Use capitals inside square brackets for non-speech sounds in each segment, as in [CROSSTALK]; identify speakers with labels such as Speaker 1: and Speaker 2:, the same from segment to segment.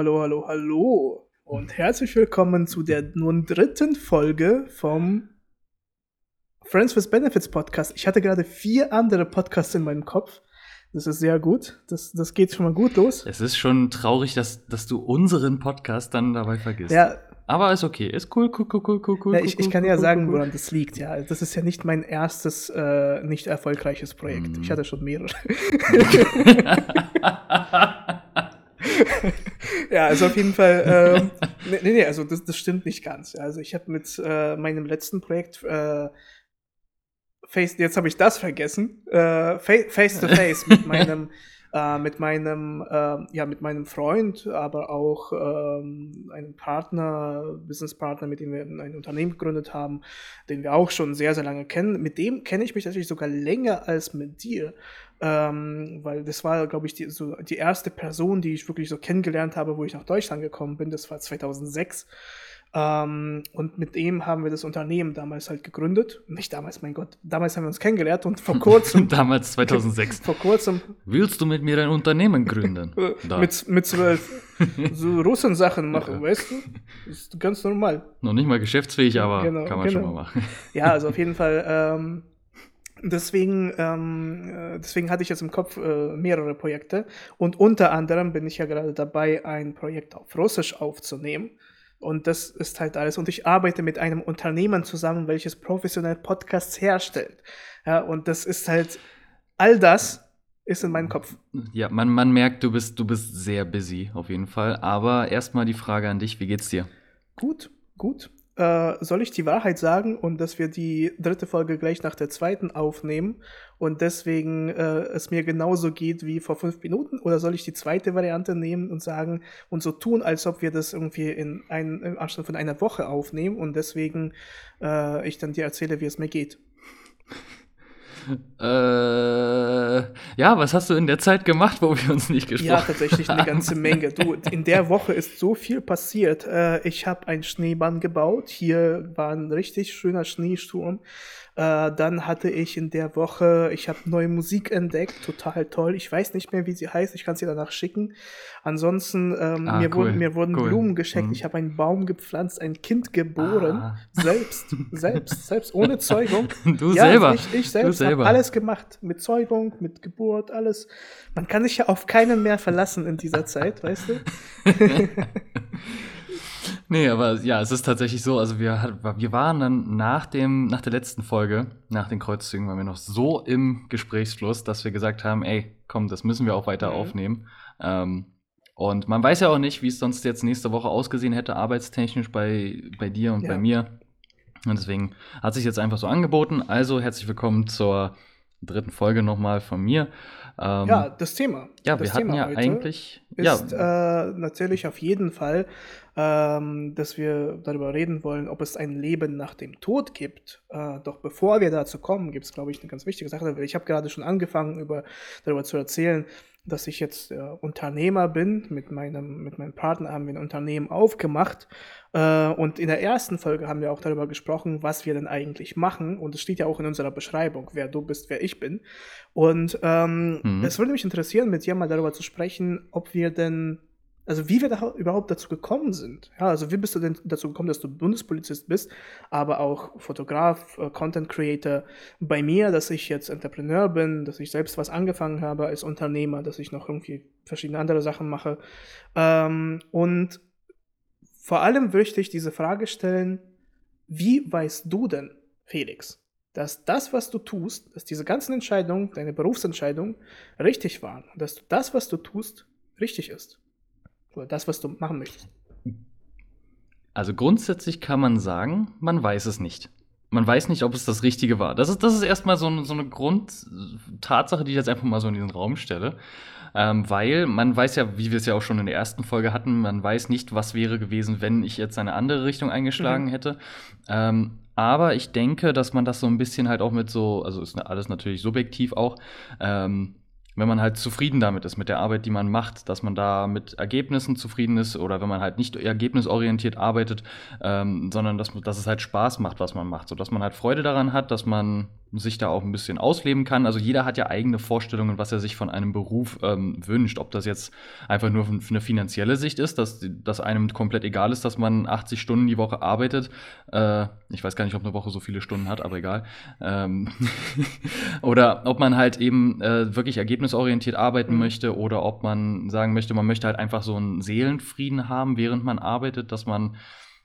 Speaker 1: hallo, hallo, hallo und herzlich willkommen zu der nun dritten Folge vom Friends with Benefits Podcast. Ich hatte gerade vier andere Podcasts in meinem Kopf. Das ist sehr gut. Das, das geht schon mal gut los.
Speaker 2: Es ist schon traurig, dass, dass du unseren Podcast dann dabei vergisst.
Speaker 1: Ja,
Speaker 2: Aber ist okay. Ist cool, cool, cool, cool, cool, cool.
Speaker 1: ja ich, ich
Speaker 2: cool,
Speaker 1: kann
Speaker 2: cool,
Speaker 1: ja
Speaker 2: cool,
Speaker 1: sagen,
Speaker 2: cool.
Speaker 1: woran das liegt. Ja, das ist ja nicht mein erstes äh, nicht erfolgreiches Projekt.
Speaker 2: Mhm.
Speaker 1: Ich hatte schon mehrere. [LAUGHS] [LAUGHS] [LAUGHS] [LAUGHS] ja, also auf jeden Fall. Ähm, nee, nee, also das, das stimmt nicht ganz. Also ich habe mit äh, meinem letzten Projekt äh, Face, jetzt habe ich das vergessen, äh, Fa- Face to Face mit [LAUGHS] meinem äh, mit meinem ähm, ja mit meinem Freund, aber auch ähm, einem Partner, Businesspartner, mit dem wir ein Unternehmen gegründet haben, den wir auch schon sehr sehr lange kennen. Mit dem kenne ich mich tatsächlich sogar länger als mit dir, ähm, weil das war glaube ich die, so die erste Person, die ich wirklich so kennengelernt habe, wo ich nach Deutschland gekommen bin. Das war 2006. Ähm, und mit ihm haben wir das Unternehmen damals halt gegründet. Nicht damals, mein Gott. Damals haben wir uns kennengelernt und vor [LAUGHS] kurzem,
Speaker 2: Damals [LAUGHS] 2006.
Speaker 1: vor kurzem,
Speaker 2: Willst du mit mir ein Unternehmen gründen? [LAUGHS]
Speaker 1: mit, mit zwölf so Russensachen machen, weißt du? Ist ganz normal.
Speaker 2: Noch nicht mal geschäftsfähig, aber
Speaker 1: Genau,
Speaker 2: kann man schon
Speaker 1: genau.
Speaker 2: mal machen.
Speaker 1: Ja, also auf jeden Fall. Ähm, deswegen, ähm, äh, deswegen hatte ich jetzt im Kopf äh, mehrere Projekte. Und unter anderem bin ich ja gerade dabei, ein Projekt auf Russisch aufzunehmen. Und das ist halt alles. Und ich arbeite mit einem Unternehmen zusammen, welches professionell Podcasts herstellt. Ja, und das ist halt, all das ist in meinem Kopf.
Speaker 2: Ja, man, man merkt, du bist, du bist sehr busy, auf jeden Fall. Aber erstmal die Frage an dich: Wie geht's dir?
Speaker 1: Gut, gut. Äh, soll ich die Wahrheit sagen und dass wir die dritte Folge gleich nach der zweiten aufnehmen und deswegen äh, es mir genauso geht wie vor fünf Minuten? Oder soll ich die zweite Variante nehmen und sagen und so tun, als ob wir das irgendwie in einem im Abstand von einer Woche aufnehmen und deswegen äh, ich dann dir erzähle, wie es mir geht?
Speaker 2: Äh, ja, was hast du in der Zeit gemacht, wo wir uns nicht gesprochen
Speaker 1: Ja,
Speaker 2: haben?
Speaker 1: tatsächlich eine ganze Menge. Du, in der Woche ist so viel passiert. Äh, ich habe einen Schneemann gebaut. Hier war ein richtig schöner Schneesturm. Äh, dann hatte ich in der Woche, ich habe neue Musik entdeckt, total toll. Ich weiß nicht mehr, wie sie heißt. Ich kann sie danach schicken. Ansonsten, ähm,
Speaker 2: Ah,
Speaker 1: mir,
Speaker 2: cool,
Speaker 1: wurden, mir wurden
Speaker 2: cool.
Speaker 1: Blumen geschenkt.
Speaker 2: Mhm.
Speaker 1: Ich habe einen Baum gepflanzt, ein Kind geboren.
Speaker 2: Ah.
Speaker 1: Selbst, selbst, selbst, ohne Zeugung. [LAUGHS]
Speaker 2: Du
Speaker 1: Ja,
Speaker 2: selber.
Speaker 1: Ich, ich
Speaker 2: du
Speaker 1: selbst
Speaker 2: selber.
Speaker 1: alles gemacht. Mit Zeugung, mit Geburt, alles. Man kann sich ja auf keinen mehr verlassen in dieser Zeit, weißt du? [LAUGHS]
Speaker 2: Nee, aber ja, es ist tatsächlich so, also wir, wir waren dann nach dem, nach der letzten Folge, nach den Kreuzzügen, waren wir noch so im Gesprächsfluss, dass wir gesagt haben, ey, komm, das müssen wir auch weiter
Speaker 1: Mhm.
Speaker 2: aufnehmen. Ähm, und man weiß ja auch nicht, wie es sonst jetzt nächste Woche ausgesehen hätte, arbeitstechnisch bei, bei dir und
Speaker 1: Ja.
Speaker 2: bei mir. Und deswegen hat sich jetzt einfach so angeboten. Also herzlich willkommen zur dritten Folge nochmal von mir. Ähm,
Speaker 1: Ja, das Thema.
Speaker 2: ja,
Speaker 1: das
Speaker 2: wir hatten
Speaker 1: Thema
Speaker 2: ja
Speaker 1: heute
Speaker 2: eigentlich.
Speaker 1: Ist
Speaker 2: ja,
Speaker 1: äh, natürlich auf jeden Fall, ähm, dass wir darüber reden wollen, ob es ein Leben nach dem Tod gibt. Äh, doch bevor wir dazu kommen, gibt es, glaube ich, eine ganz wichtige Sache. Ich habe gerade schon angefangen, über, darüber zu erzählen, dass ich jetzt äh, Unternehmer bin. Mit meinem, mit meinem Partner haben wir ein Unternehmen aufgemacht. Äh, und in der ersten Folge haben wir auch darüber gesprochen, was wir denn eigentlich machen. Und es steht ja auch in unserer Beschreibung, wer du bist, wer ich bin. Und ähm,
Speaker 2: Mhm.
Speaker 1: es würde mich interessieren, mit dir mal darüber zu sprechen, ob wir denn, also wie wir da überhaupt dazu gekommen sind. Ja, also wie bist du denn dazu gekommen, dass du Bundespolizist bist, aber auch Fotograf, äh, Content Creator. Bei mir, dass ich jetzt Entrepreneur bin, dass ich selbst was angefangen habe als Unternehmer, dass ich noch irgendwie verschiedene andere Sachen mache. Ähm, und vor allem möchte ich diese Frage stellen, wie weißt du denn, Felix, dass das, was du tust, dass diese ganzen Entscheidungen, deine Berufsentscheidungen richtig waren dass das, was du tust, richtig ist? Oder das, was du machen möchtest?
Speaker 2: Also grundsätzlich kann man sagen, man weiß es nicht. Man weiß nicht, ob es das Richtige war. Das ist, das ist erstmal so, eine- so eine Grundtatsache, die ich jetzt einfach mal so in diesen Raum stelle. Ähm, weil man weiß ja, wie wir es ja auch schon in der ersten Folge hatten, man weiß nicht, was wäre gewesen, wenn ich jetzt eine andere Richtung eingeschlagen
Speaker 1: Mhm.
Speaker 2: hätte. Ähm, aber ich denke, dass man das so ein bisschen halt auch mit so, also ist alles natürlich subjektiv auch, ähm, wenn man halt zufrieden damit ist, mit der Arbeit, die man macht, dass man da mit Ergebnissen zufrieden ist oder wenn man halt nicht ergebnisorientiert arbeitet, ähm, sondern dass, dass es halt Spaß macht, was man macht, sodass man halt Freude daran hat, dass man sich da auch ein bisschen ausleben kann. Also jeder hat ja eigene Vorstellungen, was er sich von einem Beruf ähm, wünscht. Ob das jetzt einfach nur für eine finanzielle Sicht ist, dass, dass einem komplett egal ist, dass man 80 Stunden die Woche arbeitet. Äh, ich weiß gar nicht, ob eine Woche so viele Stunden hat, aber egal. Ähm [LAUGHS] oder ob man halt eben äh, wirklich ergebnisorientiert arbeiten mhm. möchte oder ob man sagen möchte, man möchte halt einfach so einen Seelenfrieden haben, während man arbeitet, dass man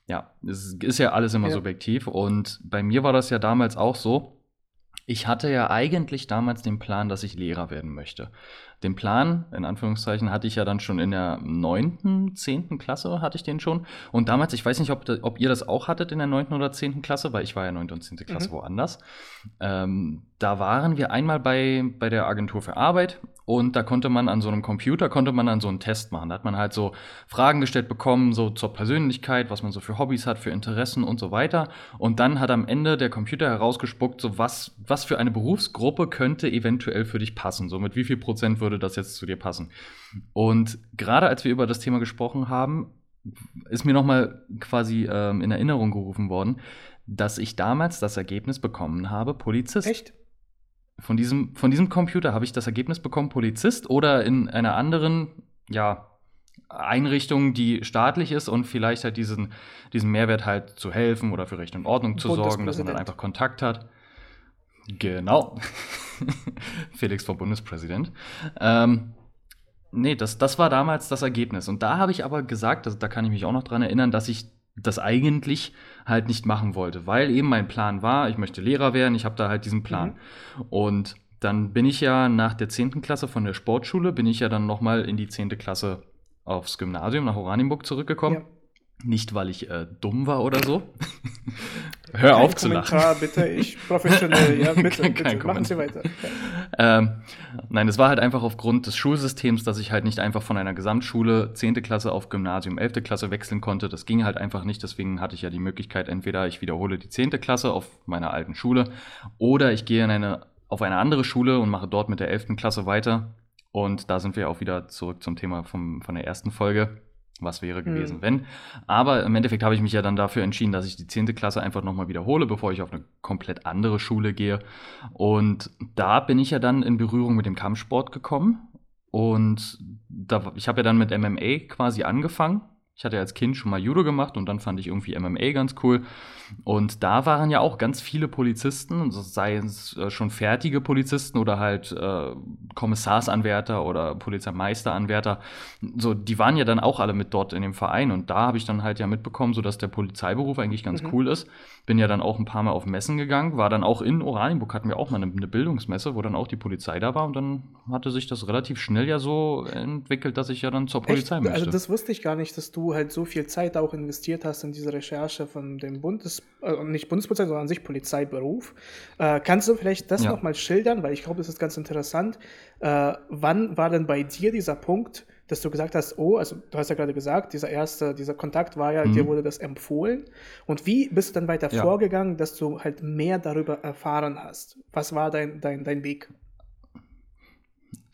Speaker 2: ja, es ist ja alles immer ja. subjektiv. Und bei mir war das ja damals auch so ich hatte ja eigentlich damals den Plan, dass ich Lehrer werden möchte. Den Plan, in Anführungszeichen, hatte ich ja dann schon in der neunten, zehnten Klasse, hatte ich den schon. Und damals, ich weiß nicht, ob, ob ihr das auch hattet in der neunten oder zehnten Klasse, weil ich war ja neunte und zehnte Klasse mhm. woanders. Ähm, da waren wir einmal bei, bei der Agentur für Arbeit und da konnte man an so einem Computer, konnte man dann so einen Test machen. Da hat man halt so Fragen gestellt bekommen, so zur Persönlichkeit, was man so für Hobbys hat, für Interessen und so weiter. Und dann hat am Ende der Computer herausgespuckt, so was, was für eine Berufsgruppe könnte eventuell für dich passen. So mit wie viel Prozent würde das jetzt zu dir passen. Und gerade als wir über das Thema gesprochen haben, ist mir nochmal quasi ähm, in Erinnerung gerufen worden, dass ich damals das Ergebnis bekommen habe, Polizist.
Speaker 1: Echt?
Speaker 2: Von diesem, von diesem Computer habe ich das Ergebnis bekommen, Polizist oder in einer anderen, ja, Einrichtung, die staatlich ist und vielleicht halt diesen, diesen Mehrwert halt zu helfen oder für Recht und Ordnung zu sorgen, dass man dann einfach Kontakt hat. Genau. [LAUGHS] Felix war Bundespräsident. Ähm, nee, das, das war damals das Ergebnis. Und da habe ich aber gesagt, das, da kann ich mich auch noch dran erinnern, dass ich das eigentlich halt nicht machen wollte, weil eben mein Plan war, ich möchte Lehrer werden, ich habe da halt diesen Plan. Mhm. Und dann bin ich ja nach der 10. Klasse von der Sportschule, bin ich ja dann nochmal in die 10. Klasse aufs Gymnasium nach Oranienburg zurückgekommen. Ja. Nicht, weil ich äh, dumm war oder so. [LAUGHS] Hör Kein auf zu lachen.
Speaker 1: bitte, ich professionell, ja, [LAUGHS] bitte, Kein bitte. machen Sie weiter.
Speaker 2: Ähm, nein, es war halt einfach aufgrund des Schulsystems, dass ich halt nicht einfach von einer Gesamtschule 10. Klasse auf Gymnasium 11. Klasse wechseln konnte. Das ging halt einfach nicht, deswegen hatte ich ja die Möglichkeit, entweder ich wiederhole die 10. Klasse auf meiner alten Schule oder ich gehe in eine, auf eine andere Schule und mache dort mit der 11. Klasse weiter. Und da sind wir auch wieder zurück zum Thema vom, von der ersten Folge was wäre gewesen, mhm. wenn. Aber im Endeffekt habe ich mich ja dann dafür entschieden, dass ich die 10. Klasse einfach nochmal wiederhole, bevor ich auf eine komplett andere Schule gehe. Und da bin ich ja dann in Berührung mit dem Kampfsport gekommen. Und da, ich habe ja dann mit MMA quasi angefangen. Ich hatte als Kind schon mal Judo gemacht und dann fand ich irgendwie MMA ganz cool. Und da waren ja auch ganz viele Polizisten, also sei es äh, schon fertige Polizisten oder halt äh, Kommissarsanwärter oder Polizeimeisteranwärter. So, die waren ja dann auch alle mit dort in dem Verein. Und da habe ich dann halt ja mitbekommen, so dass der Polizeiberuf eigentlich ganz mhm. cool ist. Bin ja dann auch ein paar Mal auf Messen gegangen, war dann auch in Oranienburg, hatten wir auch mal eine, eine Bildungsmesse, wo dann auch die Polizei da war. Und dann hatte sich das relativ schnell ja so entwickelt, dass ich ja dann zur Polizei Echt?
Speaker 1: möchte. Also das wusste ich gar nicht, dass du halt so viel Zeit auch investiert hast in diese Recherche von dem Bundes Bundes, äh, nicht Bundespolizei, sondern an sich Polizeiberuf. Äh, kannst du vielleicht das ja. nochmal schildern, weil ich glaube, das ist ganz interessant. Äh, wann war denn bei dir dieser Punkt, dass du gesagt hast, oh, also du hast ja gerade gesagt, dieser erste, dieser Kontakt war ja, mhm. dir wurde das empfohlen. Und wie bist du dann weiter ja. vorgegangen, dass du halt mehr darüber erfahren hast? Was war dein, dein, dein Weg?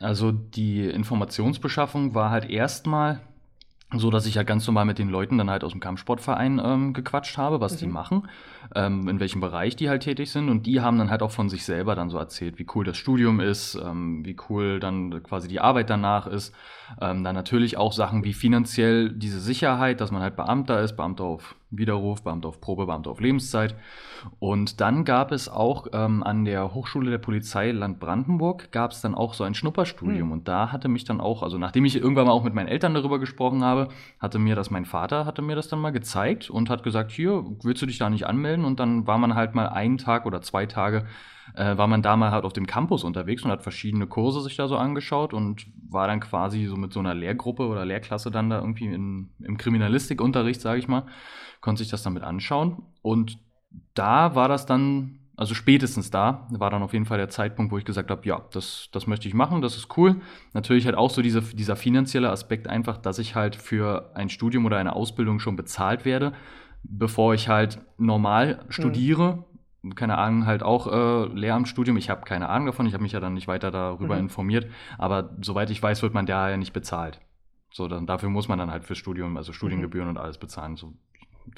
Speaker 2: Also die Informationsbeschaffung war halt erstmal so dass ich ja ganz normal mit den Leuten dann halt aus dem Kampfsportverein ähm, gequatscht habe, was mhm. die machen, ähm, in welchem Bereich die halt tätig sind und die haben dann halt auch von sich selber dann so erzählt, wie cool das Studium ist, ähm, wie cool dann quasi die Arbeit danach ist, ähm, dann natürlich auch Sachen wie finanziell diese Sicherheit, dass man halt Beamter ist, Beamter auf Widerruf, Beamter auf Probe, Beamter auf Lebenszeit. Und dann gab es auch ähm, an der Hochschule der Polizei Land Brandenburg, gab es dann auch so ein Schnupperstudium. Mhm. Und da hatte mich dann auch, also nachdem ich irgendwann mal auch mit meinen Eltern darüber gesprochen habe, hatte mir das mein Vater, hatte mir das dann mal gezeigt und hat gesagt, hier, willst du dich da nicht anmelden? Und dann war man halt mal einen Tag oder zwei Tage äh, war man da mal halt auf dem Campus unterwegs und hat verschiedene Kurse sich da so angeschaut und war dann quasi so mit so einer Lehrgruppe oder Lehrklasse dann da irgendwie in, im Kriminalistikunterricht, sage ich mal, konnte sich das damit anschauen. Und da war das dann, also spätestens da, war dann auf jeden Fall der Zeitpunkt, wo ich gesagt habe, ja, das, das möchte ich machen, das ist cool. Natürlich halt auch so diese, dieser finanzielle Aspekt einfach, dass ich halt für ein Studium oder eine Ausbildung schon bezahlt werde, bevor ich halt normal mhm. studiere keine Ahnung, halt auch äh, Lehramtsstudium. Ich habe keine Ahnung davon, ich habe mich ja dann nicht weiter darüber mhm. informiert. Aber soweit ich weiß, wird man da ja nicht bezahlt. So, dann, dafür muss man dann halt fürs Studium, also Studiengebühren mhm. und alles bezahlen. So,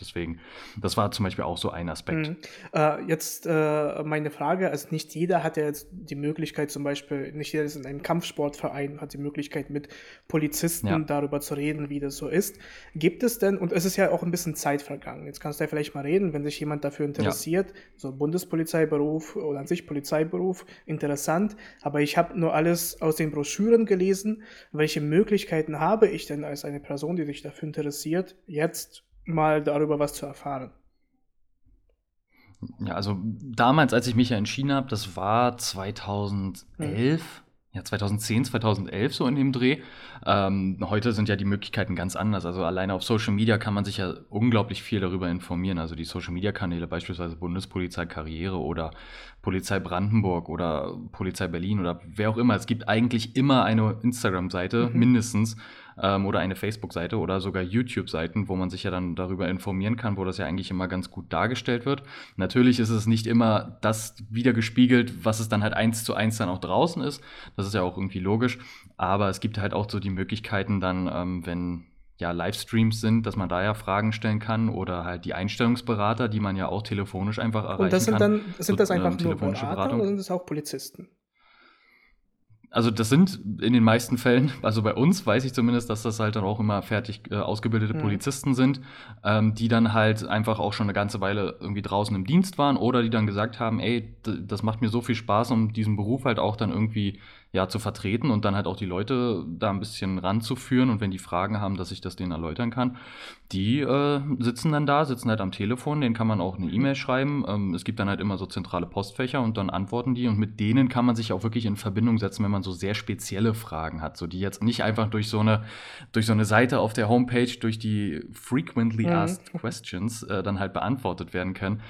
Speaker 2: deswegen, das war zum Beispiel auch so ein Aspekt.
Speaker 1: Mhm. Äh, jetzt äh, meine Frage, also nicht jeder hat ja jetzt die Möglichkeit zum Beispiel, nicht jeder ist in einem Kampfsportverein, hat die Möglichkeit mit Polizisten ja. darüber zu reden, wie das so ist. Gibt es denn, und es ist ja auch ein bisschen Zeit vergangen, jetzt kannst du ja vielleicht mal reden, wenn sich jemand dafür interessiert, ja. so Bundespolizeiberuf oder an sich Polizeiberuf, interessant, aber ich habe nur alles aus den Broschüren gelesen, welche Möglichkeiten habe ich denn als eine Person, die sich dafür interessiert, jetzt mal darüber was zu erfahren.
Speaker 2: Ja, also damals, als ich mich ja entschieden habe, das war 2011, mhm ja, 2010, 2011 so in dem Dreh. Ähm, heute sind ja die Möglichkeiten ganz anders. Also alleine auf Social Media kann man sich ja unglaublich viel darüber informieren. Also die Social Media Kanäle, beispielsweise Bundespolizei Karriere oder Polizei Brandenburg oder Polizei Berlin oder wer auch immer. Es gibt eigentlich immer eine Instagram-Seite, mhm. mindestens, ähm, oder eine Facebook-Seite oder sogar YouTube-Seiten, wo man sich ja dann darüber informieren kann, wo das ja eigentlich immer ganz gut dargestellt wird. Natürlich ist es nicht immer das wiedergespiegelt, was es dann halt eins zu eins dann auch draußen ist. Das ist ja auch irgendwie logisch. Aber es gibt halt auch so die Möglichkeiten dann, ähm, wenn ja, Livestreams sind, dass man da ja Fragen stellen kann oder halt die Einstellungsberater, die man ja auch telefonisch einfach erreichen kann.
Speaker 1: Und das sind dann sind das einfach ähm, nur Berater Beratung. oder sind das auch Polizisten?
Speaker 2: Also das sind in den meisten Fällen, also bei uns weiß ich zumindest, dass das halt dann auch immer fertig äh, ausgebildete mhm. Polizisten sind, ähm, die dann halt einfach auch schon eine ganze Weile irgendwie draußen im Dienst waren oder die dann gesagt haben, ey, das macht mir so viel Spaß, um diesen Beruf halt auch dann irgendwie ja, zu vertreten und dann halt auch die Leute da ein bisschen ranzuführen und wenn die Fragen haben, dass ich das denen erläutern kann. Die äh, sitzen dann da, sitzen halt am Telefon, denen kann man auch eine E-Mail schreiben. Ähm, es gibt dann halt immer so zentrale Postfächer und dann antworten die und mit denen kann man sich auch wirklich in Verbindung setzen, wenn man so sehr spezielle Fragen hat, so die jetzt nicht einfach durch so eine, durch so eine Seite auf der Homepage, durch die Frequently mhm. Asked Questions äh, dann halt beantwortet werden können.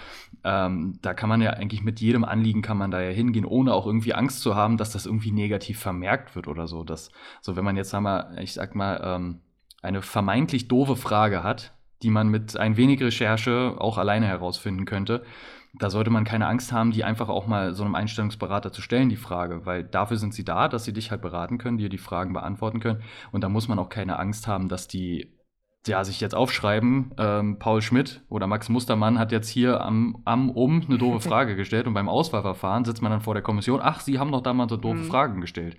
Speaker 2: Ähm, da kann man ja eigentlich mit jedem Anliegen kann man da ja hingehen, ohne auch irgendwie Angst zu haben, dass das irgendwie negativ vermerkt wird oder so. Dass, so wenn man jetzt, sagen ich sag mal, ähm, eine vermeintlich doofe Frage hat, die man mit ein wenig Recherche auch alleine herausfinden könnte, da sollte man keine Angst haben, die einfach auch mal so einem Einstellungsberater zu stellen, die Frage, weil dafür sind sie da, dass sie dich halt beraten können, dir die Fragen beantworten können. Und da muss man auch keine Angst haben, dass die ja, sich jetzt aufschreiben, ähm, Paul Schmidt oder Max Mustermann hat jetzt hier am, am Um eine doofe [LAUGHS] Frage gestellt und beim Auswahlverfahren sitzt man dann vor der Kommission, ach, Sie haben doch damals so doofe mhm. Fragen gestellt.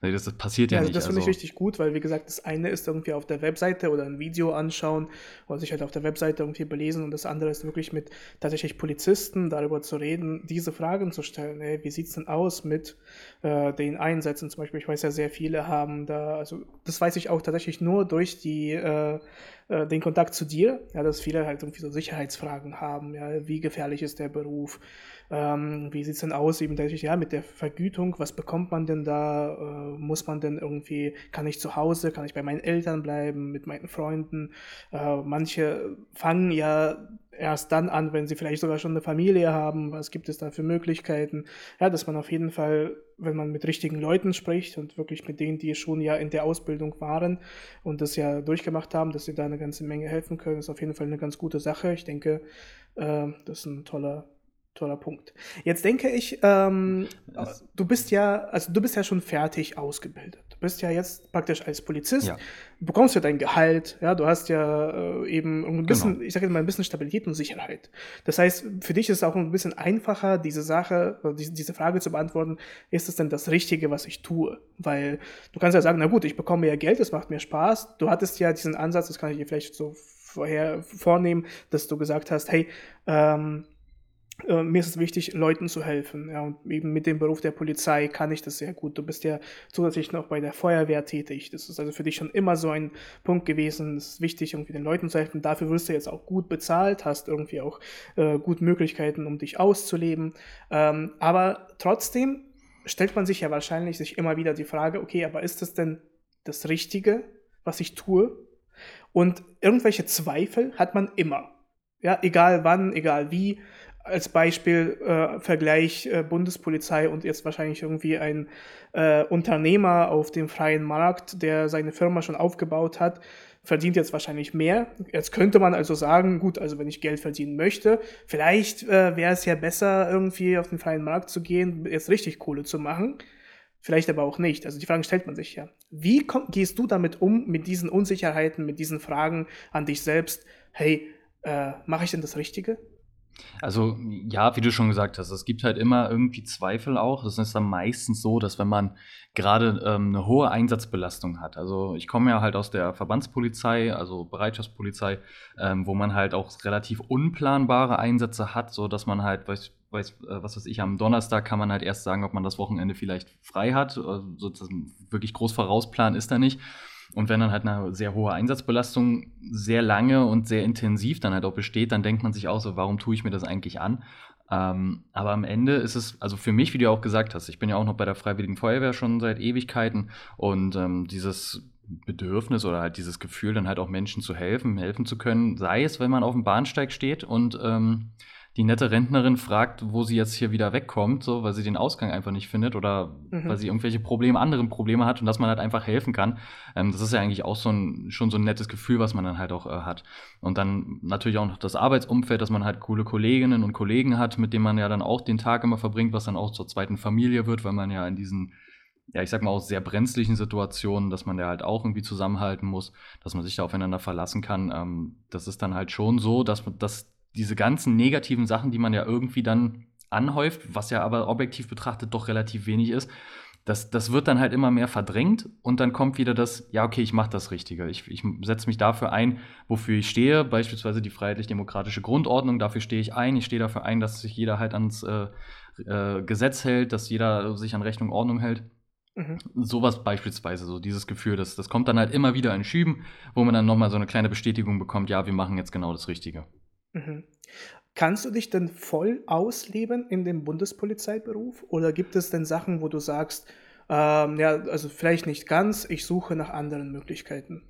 Speaker 2: Das, das passiert ja, ja also nicht.
Speaker 1: Das finde also. ich richtig gut, weil wie gesagt, das eine ist irgendwie auf der Webseite oder ein Video anschauen oder sich halt auf der Webseite irgendwie belesen und das andere ist wirklich mit tatsächlich Polizisten darüber zu reden, diese Fragen zu stellen. Hey, wie sieht es denn aus mit äh, den Einsätzen zum Beispiel? Ich weiß ja, sehr viele haben da, also das weiß ich auch tatsächlich nur durch die äh, äh, den Kontakt zu dir, ja, dass viele halt irgendwie so Sicherheitsfragen haben, ja, wie gefährlich ist der Beruf, ähm, wie sieht es denn aus, eben tatsächlich, ja, mit der Vergütung, was bekommt man denn da, äh, muss man denn irgendwie, kann ich zu Hause, kann ich bei meinen Eltern bleiben, mit meinen Freunden, äh, manche fangen ja erst dann an, wenn sie vielleicht sogar schon eine Familie haben. Was gibt es da für Möglichkeiten? Ja, dass man auf jeden Fall, wenn man mit richtigen Leuten spricht und wirklich mit denen, die schon ja in der Ausbildung waren und das ja durchgemacht haben, dass sie da eine ganze Menge helfen können, ist auf jeden Fall eine ganz gute Sache. Ich denke, äh, das ist ein toller toller Punkt. Jetzt denke ich, ähm, du bist ja, also du bist ja schon fertig ausgebildet. Du bist ja jetzt praktisch als Polizist, ja. du bekommst ja dein Gehalt, ja, du hast ja äh, eben ein bisschen, genau. ich sage mal, ein bisschen Stabilität und Sicherheit. Das heißt, für dich ist es auch ein bisschen einfacher, diese Sache, diese, diese Frage zu beantworten, ist es denn das Richtige, was ich tue? Weil du kannst ja sagen, na gut, ich bekomme ja Geld, es macht mir Spaß. Du hattest ja diesen Ansatz, das kann ich dir vielleicht so vorher vornehmen, dass du gesagt hast, hey, ähm, äh, mir ist es wichtig, Leuten zu helfen. Ja, und eben mit dem Beruf der Polizei kann ich das sehr gut. Du bist ja zusätzlich noch bei der Feuerwehr tätig. Das ist also für dich schon immer so ein Punkt gewesen. Es ist wichtig, irgendwie den Leuten zu helfen. Dafür wirst du jetzt auch gut bezahlt, hast irgendwie auch äh, gut Möglichkeiten, um dich auszuleben. Ähm, aber trotzdem stellt man sich ja wahrscheinlich sich immer wieder die Frage, okay, aber ist das denn das Richtige, was ich tue? Und irgendwelche Zweifel hat man immer. Ja, egal wann, egal wie als Beispiel äh, Vergleich äh, Bundespolizei und jetzt wahrscheinlich irgendwie ein äh, Unternehmer auf dem freien Markt, der seine Firma schon aufgebaut hat, verdient jetzt wahrscheinlich mehr. Jetzt könnte man also sagen, gut, also wenn ich Geld verdienen möchte, vielleicht äh, wäre es ja besser, irgendwie auf den freien Markt zu gehen, jetzt richtig Kohle zu machen. Vielleicht aber auch nicht. Also die Fragen stellt man sich ja. Wie komm, gehst du damit um, mit diesen Unsicherheiten, mit diesen Fragen an dich selbst? Hey, äh, mache ich denn das Richtige?
Speaker 2: Also, ja, wie du schon gesagt hast, es gibt halt immer irgendwie Zweifel auch. Das ist dann meistens so, dass wenn man gerade ähm, eine hohe Einsatzbelastung hat. Also ich komme ja halt aus der Verbandspolizei, also Bereitschaftspolizei, ähm, wo man halt auch relativ unplanbare Einsätze hat, so dass man halt, weiß, weiß, äh, was weiß ich, am Donnerstag kann man halt erst sagen, ob man das Wochenende vielleicht frei hat. Also wirklich groß vorausplanen ist da nicht. Und wenn dann halt eine sehr hohe Einsatzbelastung sehr lange und sehr intensiv dann halt auch besteht, dann denkt man sich auch so, warum tue ich mir das eigentlich an? Ähm, aber am Ende ist es, also für mich, wie du auch gesagt hast, ich bin ja auch noch bei der Freiwilligen Feuerwehr schon seit Ewigkeiten und ähm, dieses Bedürfnis oder halt dieses Gefühl, dann halt auch Menschen zu helfen, helfen zu können, sei es, wenn man auf dem Bahnsteig steht und ähm, die nette Rentnerin fragt, wo sie jetzt hier wieder wegkommt, so, weil sie den Ausgang einfach nicht findet oder mhm. weil sie irgendwelche Probleme, andere Probleme hat und dass man halt einfach helfen kann. Ähm, das ist ja eigentlich auch so ein, schon so ein nettes Gefühl, was man dann halt auch äh, hat. Und dann natürlich auch noch das Arbeitsumfeld, dass man halt coole Kolleginnen und Kollegen hat, mit denen man ja dann auch den Tag immer verbringt, was dann auch zur zweiten Familie wird, weil man ja in diesen ja, ich sag mal, aus sehr brenzlichen Situationen, dass man da halt auch irgendwie zusammenhalten muss, dass man sich da aufeinander verlassen kann. Ähm, das ist dann halt schon so, dass, dass diese ganzen negativen Sachen, die man ja irgendwie dann anhäuft, was ja aber objektiv betrachtet doch relativ wenig ist, das, das wird dann halt immer mehr verdrängt und dann kommt wieder das, ja, okay, ich mache das Richtige. Ich, ich setze mich dafür ein, wofür ich stehe, beispielsweise die freiheitlich-demokratische Grundordnung, dafür stehe ich ein. Ich stehe dafür ein, dass sich jeder halt ans äh, äh, Gesetz hält, dass jeder sich an Recht und Ordnung hält. Mhm. Sowas beispielsweise, so dieses Gefühl, das, das kommt dann halt immer wieder in Schüben, wo man dann nochmal so eine kleine Bestätigung bekommt, ja, wir machen jetzt genau das Richtige.
Speaker 1: Mhm. Kannst du dich denn voll ausleben in dem Bundespolizeiberuf oder gibt es denn Sachen, wo du sagst, ähm, ja, also vielleicht nicht ganz, ich suche nach anderen Möglichkeiten?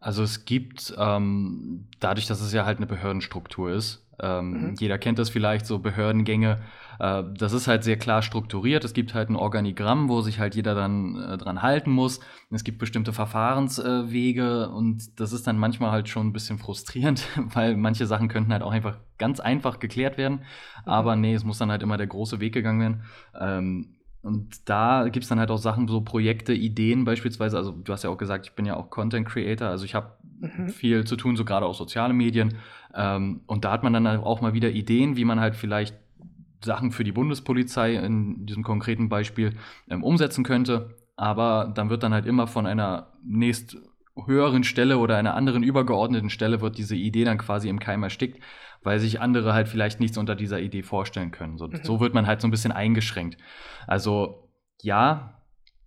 Speaker 2: Also es gibt, ähm, dadurch, dass es ja halt eine Behördenstruktur ist, ähm, mhm. Jeder kennt das vielleicht, so Behördengänge. Äh, das ist halt sehr klar strukturiert. Es gibt halt ein Organigramm, wo sich halt jeder dann äh, dran halten muss. Es gibt bestimmte Verfahrenswege und das ist dann manchmal halt schon ein bisschen frustrierend, [LAUGHS] weil manche Sachen könnten halt auch einfach ganz einfach geklärt werden. Mhm. Aber nee, es muss dann halt immer der große Weg gegangen werden. Ähm, und da gibt es dann halt auch Sachen, so Projekte, Ideen beispielsweise. Also du hast ja auch gesagt, ich bin ja auch Content Creator, also ich habe mhm. viel zu tun, so gerade auch soziale Medien. Ähm, und da hat man dann halt auch mal wieder Ideen, wie man halt vielleicht Sachen für die Bundespolizei in diesem konkreten Beispiel ähm, umsetzen könnte. Aber dann wird dann halt immer von einer nächst höheren Stelle oder einer anderen übergeordneten Stelle wird diese Idee dann quasi im Keim erstickt, weil sich andere halt vielleicht nichts unter dieser Idee vorstellen können. So, mhm. so wird man halt so ein bisschen eingeschränkt. Also ja,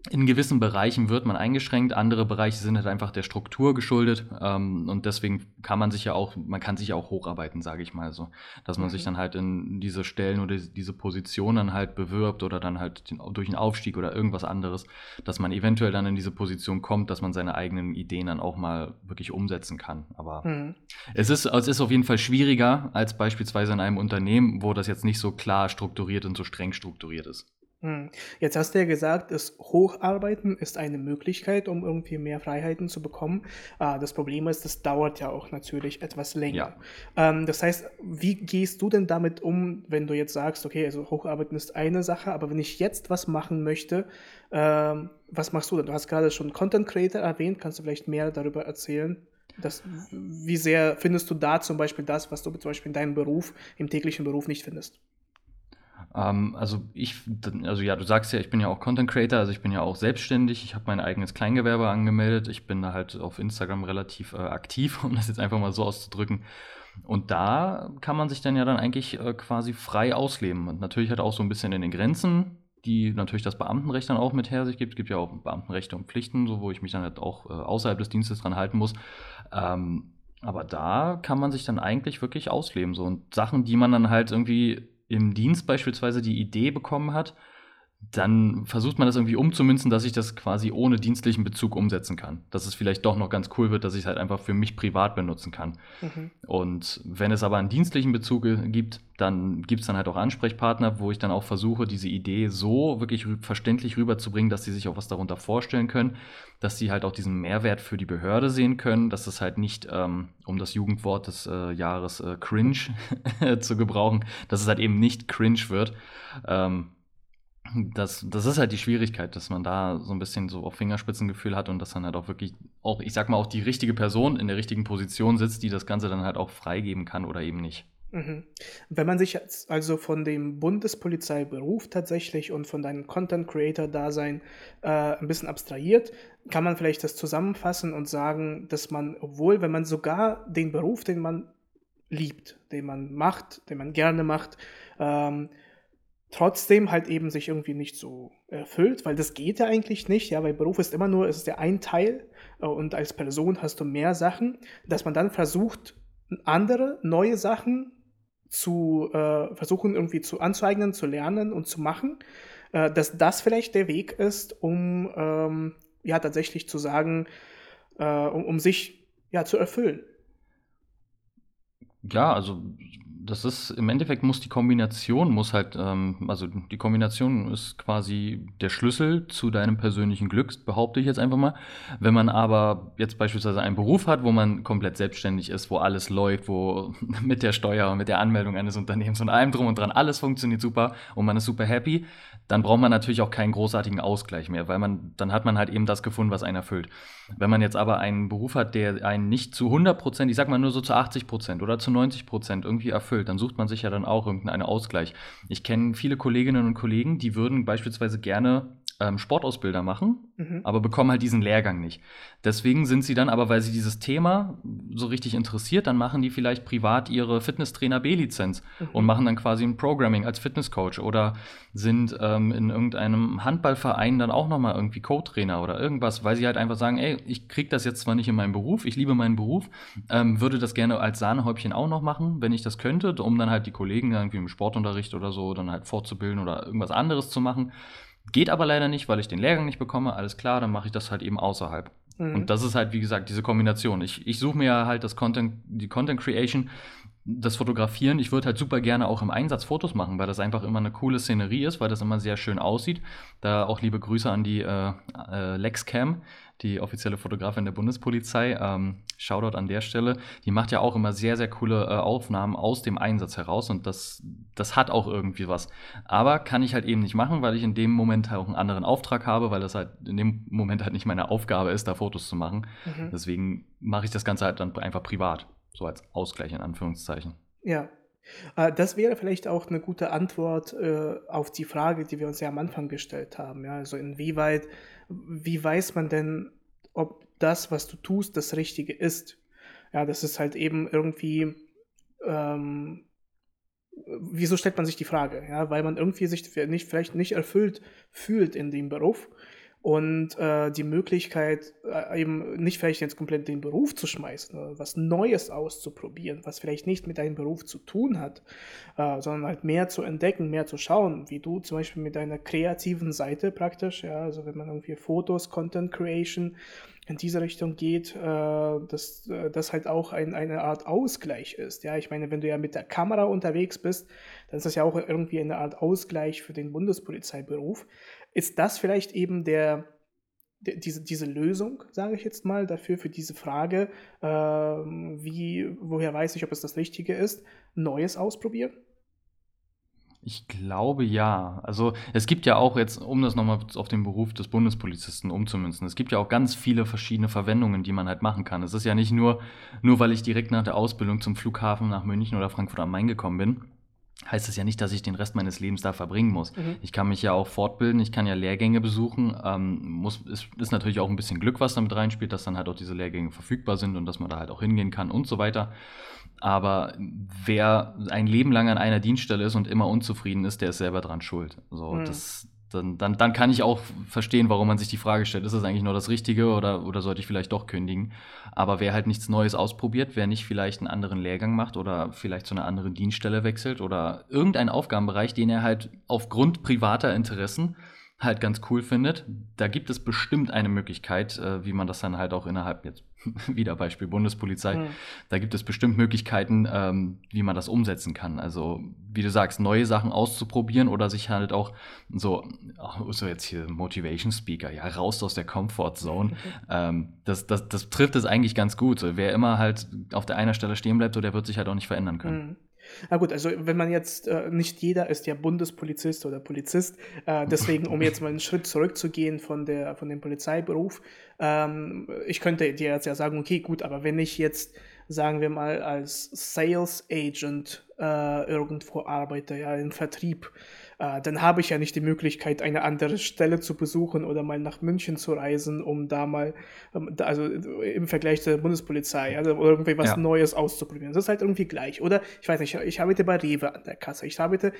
Speaker 2: in gewissen Bereichen wird man eingeschränkt, andere Bereiche sind halt einfach der Struktur geschuldet ähm, und deswegen kann man sich ja auch, man kann sich ja auch hocharbeiten, sage ich mal so, dass man mhm. sich dann halt in diese Stellen oder diese Positionen halt bewirbt oder dann halt den, durch einen Aufstieg oder irgendwas anderes, dass man eventuell dann in diese Position kommt, dass man seine eigenen Ideen dann auch mal wirklich umsetzen kann. Aber mhm. es, ist, es ist auf jeden Fall schwieriger als beispielsweise in einem Unternehmen, wo das jetzt nicht so klar strukturiert und so streng strukturiert ist.
Speaker 1: Hm. Jetzt hast du ja gesagt, das Hocharbeiten ist eine Möglichkeit, um irgendwie mehr Freiheiten zu bekommen. Ah, das Problem ist, das dauert ja auch natürlich etwas länger. Ja. Ähm, das heißt, wie gehst du denn damit um, wenn du jetzt sagst, okay, also Hocharbeiten ist eine Sache, aber wenn ich jetzt was machen möchte, ähm, was machst du denn? Du hast gerade schon Content Creator erwähnt, kannst du vielleicht mehr darüber erzählen? Das, wie sehr findest du da zum Beispiel das, was du zum Beispiel in deinem Beruf, im täglichen Beruf nicht findest?
Speaker 2: Ähm, also ich, also ja, du sagst ja, ich bin ja auch Content Creator, also ich bin ja auch selbstständig. Ich habe mein eigenes Kleingewerbe angemeldet. Ich bin da halt auf Instagram relativ äh, aktiv, [LAUGHS] um das jetzt einfach mal so auszudrücken. Und da kann man sich dann ja dann eigentlich äh, quasi frei ausleben. Und natürlich halt auch so ein bisschen in den Grenzen, die natürlich das Beamtenrecht dann auch mit her sich gibt. Es gibt ja auch Beamtenrechte und Pflichten, so wo ich mich dann halt auch äh, außerhalb des Dienstes dran halten muss. Ähm, aber da kann man sich dann eigentlich wirklich ausleben. So. Und Sachen, die man dann halt irgendwie im Dienst beispielsweise die Idee bekommen hat, dann versucht man das irgendwie umzumünzen, dass ich das quasi ohne dienstlichen Bezug umsetzen kann. Dass es vielleicht doch noch ganz cool wird, dass ich es halt einfach für mich privat benutzen kann. Mhm. Und wenn es aber einen dienstlichen Bezug gibt, dann gibt es dann halt auch Ansprechpartner, wo ich dann auch versuche, diese Idee so wirklich verständlich rüberzubringen, dass sie sich auch was darunter vorstellen können, dass sie halt auch diesen Mehrwert für die Behörde sehen können, dass es halt nicht, ähm, um das Jugendwort des äh, Jahres äh, cringe [LAUGHS] zu gebrauchen, dass es halt eben nicht cringe wird. Ähm, das, das ist halt die Schwierigkeit, dass man da so ein bisschen so auf Fingerspitzengefühl hat und dass dann halt auch wirklich auch, ich sag mal, auch die richtige Person in der richtigen Position sitzt, die das Ganze dann halt auch freigeben kann oder eben nicht.
Speaker 1: Mhm. Wenn man sich also von dem Bundespolizeiberuf tatsächlich und von deinem Content Creator Dasein äh, ein bisschen abstrahiert, kann man vielleicht das zusammenfassen und sagen, dass man, obwohl, wenn man sogar den Beruf, den man liebt, den man macht, den man gerne macht, ähm, trotzdem halt eben sich irgendwie nicht so erfüllt, weil das geht ja eigentlich nicht, ja, weil Beruf ist immer nur, es ist ja ein Teil äh, und als Person hast du mehr Sachen, dass man dann versucht, andere neue Sachen zu äh, versuchen irgendwie zu anzueignen, zu lernen und zu machen, äh, dass das vielleicht der Weg ist, um ähm, ja tatsächlich zu sagen, äh, um, um sich ja zu erfüllen.
Speaker 2: Ja, also das ist im Endeffekt muss die Kombination muss halt, ähm, also die Kombination ist quasi der Schlüssel zu deinem persönlichen Glück, behaupte ich jetzt einfach mal. Wenn man aber jetzt beispielsweise einen Beruf hat, wo man komplett selbstständig ist, wo alles läuft, wo [LAUGHS] mit der Steuer und mit der Anmeldung eines Unternehmens und allem drum und dran alles funktioniert super und man ist super happy, dann braucht man natürlich auch keinen großartigen Ausgleich mehr, weil man dann hat man halt eben das gefunden, was einen erfüllt. Wenn man jetzt aber einen Beruf hat, der einen nicht zu 100 Prozent, ich sag mal nur so zu 80 Prozent oder zu 90 Prozent irgendwie erfüllt erfüllt, dann sucht man sich ja dann auch irgendeinen Ausgleich. Ich kenne viele Kolleginnen und Kollegen, die würden beispielsweise gerne ähm, Sportausbilder machen, mhm. aber bekommen halt diesen Lehrgang nicht. Deswegen sind sie dann aber, weil sie dieses Thema so richtig interessiert, dann machen die vielleicht privat ihre Fitnesstrainer B-Lizenz mhm. und machen dann quasi ein Programming als Fitnesscoach oder sind ähm, in irgendeinem Handballverein dann auch nochmal irgendwie Co-Trainer oder irgendwas, weil sie halt einfach sagen, ey, ich krieg das jetzt zwar nicht in meinem Beruf, ich liebe meinen Beruf, ähm, würde das gerne als Sahnehäubchen auch noch machen, wenn ich das könnte, um dann halt die Kollegen irgendwie im Sportunterricht oder so dann halt fortzubilden oder irgendwas anderes zu machen. Geht aber leider nicht, weil ich den Lehrgang nicht bekomme. Alles klar, dann mache ich das halt eben außerhalb. Mhm. Und das ist halt, wie gesagt, diese Kombination. Ich, ich suche mir halt das Content, die Content Creation, das Fotografieren. Ich würde halt super gerne auch im Einsatz Fotos machen, weil das einfach immer eine coole Szenerie ist, weil das immer sehr schön aussieht. Da auch liebe Grüße an die äh, äh, Lexcam die offizielle Fotografin der Bundespolizei. Ähm, Shoutout an der Stelle. Die macht ja auch immer sehr, sehr coole äh, Aufnahmen aus dem Einsatz heraus und das, das hat auch irgendwie was. Aber kann ich halt eben nicht machen, weil ich in dem Moment halt auch einen anderen Auftrag habe, weil das halt in dem Moment halt nicht meine Aufgabe ist, da Fotos zu machen. Mhm. Deswegen mache ich das Ganze halt dann einfach privat. So als Ausgleich in Anführungszeichen.
Speaker 1: Ja, äh, das wäre vielleicht auch eine gute Antwort äh, auf die Frage, die wir uns ja am Anfang gestellt haben. Ja? Also inwieweit, wie weiß man denn, ob das, was du tust, das Richtige ist? Ja, das ist halt eben irgendwie, ähm, wieso stellt man sich die Frage? Ja, weil man irgendwie sich nicht, vielleicht nicht erfüllt fühlt in dem Beruf und äh, die Möglichkeit, äh, eben nicht vielleicht jetzt komplett den Beruf zu schmeißen, was Neues auszuprobieren, was vielleicht nicht mit deinem Beruf zu tun hat, äh, sondern halt mehr zu entdecken, mehr zu schauen, wie du zum Beispiel mit deiner kreativen Seite praktisch, ja, also wenn man irgendwie Fotos, Content Creation in diese Richtung geht, äh, dass äh, das halt auch ein, eine Art Ausgleich ist. Ja, ich meine, wenn du ja mit der Kamera unterwegs bist, dann ist das ja auch irgendwie eine Art Ausgleich für den Bundespolizeiberuf. Ist das vielleicht eben der, der diese, diese Lösung, sage ich jetzt mal, dafür, für diese Frage, äh, wie, woher weiß ich, ob es das Richtige ist, Neues ausprobieren?
Speaker 2: Ich glaube ja. Also es gibt ja auch jetzt, um das nochmal auf den Beruf des Bundespolizisten umzumünzen, es gibt ja auch ganz viele verschiedene Verwendungen, die man halt machen kann. Es ist ja nicht nur, nur weil ich direkt nach der Ausbildung zum Flughafen nach München oder Frankfurt am Main gekommen bin, heißt das ja nicht, dass ich den Rest meines Lebens da verbringen muss. Mhm. Ich kann mich ja auch fortbilden, ich kann ja Lehrgänge besuchen. Ähm, muss, ist, ist natürlich auch ein bisschen Glück, was damit reinspielt, dass dann halt auch diese Lehrgänge verfügbar sind und dass man da halt auch hingehen kann und so weiter. Aber wer ein Leben lang an einer Dienststelle ist und immer unzufrieden ist, der ist selber dran schuld. So, mhm. das, dann, dann, dann kann ich auch verstehen, warum man sich die Frage stellt, ist das eigentlich nur das Richtige oder, oder sollte ich vielleicht doch kündigen? Aber wer halt nichts Neues ausprobiert, wer nicht vielleicht einen anderen Lehrgang macht oder vielleicht zu einer anderen Dienststelle wechselt oder irgendeinen Aufgabenbereich, den er halt aufgrund privater Interessen halt ganz cool findet, da gibt es bestimmt eine Möglichkeit, äh, wie man das dann halt auch innerhalb jetzt [LAUGHS] wieder Beispiel Bundespolizei, mhm. da gibt es bestimmt Möglichkeiten, ähm, wie man das umsetzen kann. Also wie du sagst, neue Sachen auszuprobieren oder sich halt auch so, so jetzt hier Motivation Speaker, ja raus aus der Comfort Zone. [LAUGHS] ähm, das, das, das trifft es eigentlich ganz gut. So, wer immer halt auf der einen Stelle stehen bleibt, so der wird sich halt auch nicht verändern können. Mhm.
Speaker 1: Na gut, also wenn man jetzt, äh, nicht jeder ist ja Bundespolizist oder Polizist, äh, deswegen, um jetzt mal einen Schritt zurückzugehen von, der, von dem Polizeiberuf, ähm, ich könnte dir jetzt ja sagen, okay, gut, aber wenn ich jetzt, sagen wir mal, als Sales Agent äh, irgendwo arbeite, ja, im Vertrieb, äh, dann habe ich ja nicht die Möglichkeit, eine andere Stelle zu besuchen oder mal nach München zu reisen, um da mal, ähm, also im Vergleich zur Bundespolizei, ja, oder irgendwie was ja. Neues auszuprobieren. Das ist halt irgendwie gleich. Oder ich weiß nicht, ich arbeite bei Rewe an der Kasse, ich arbeite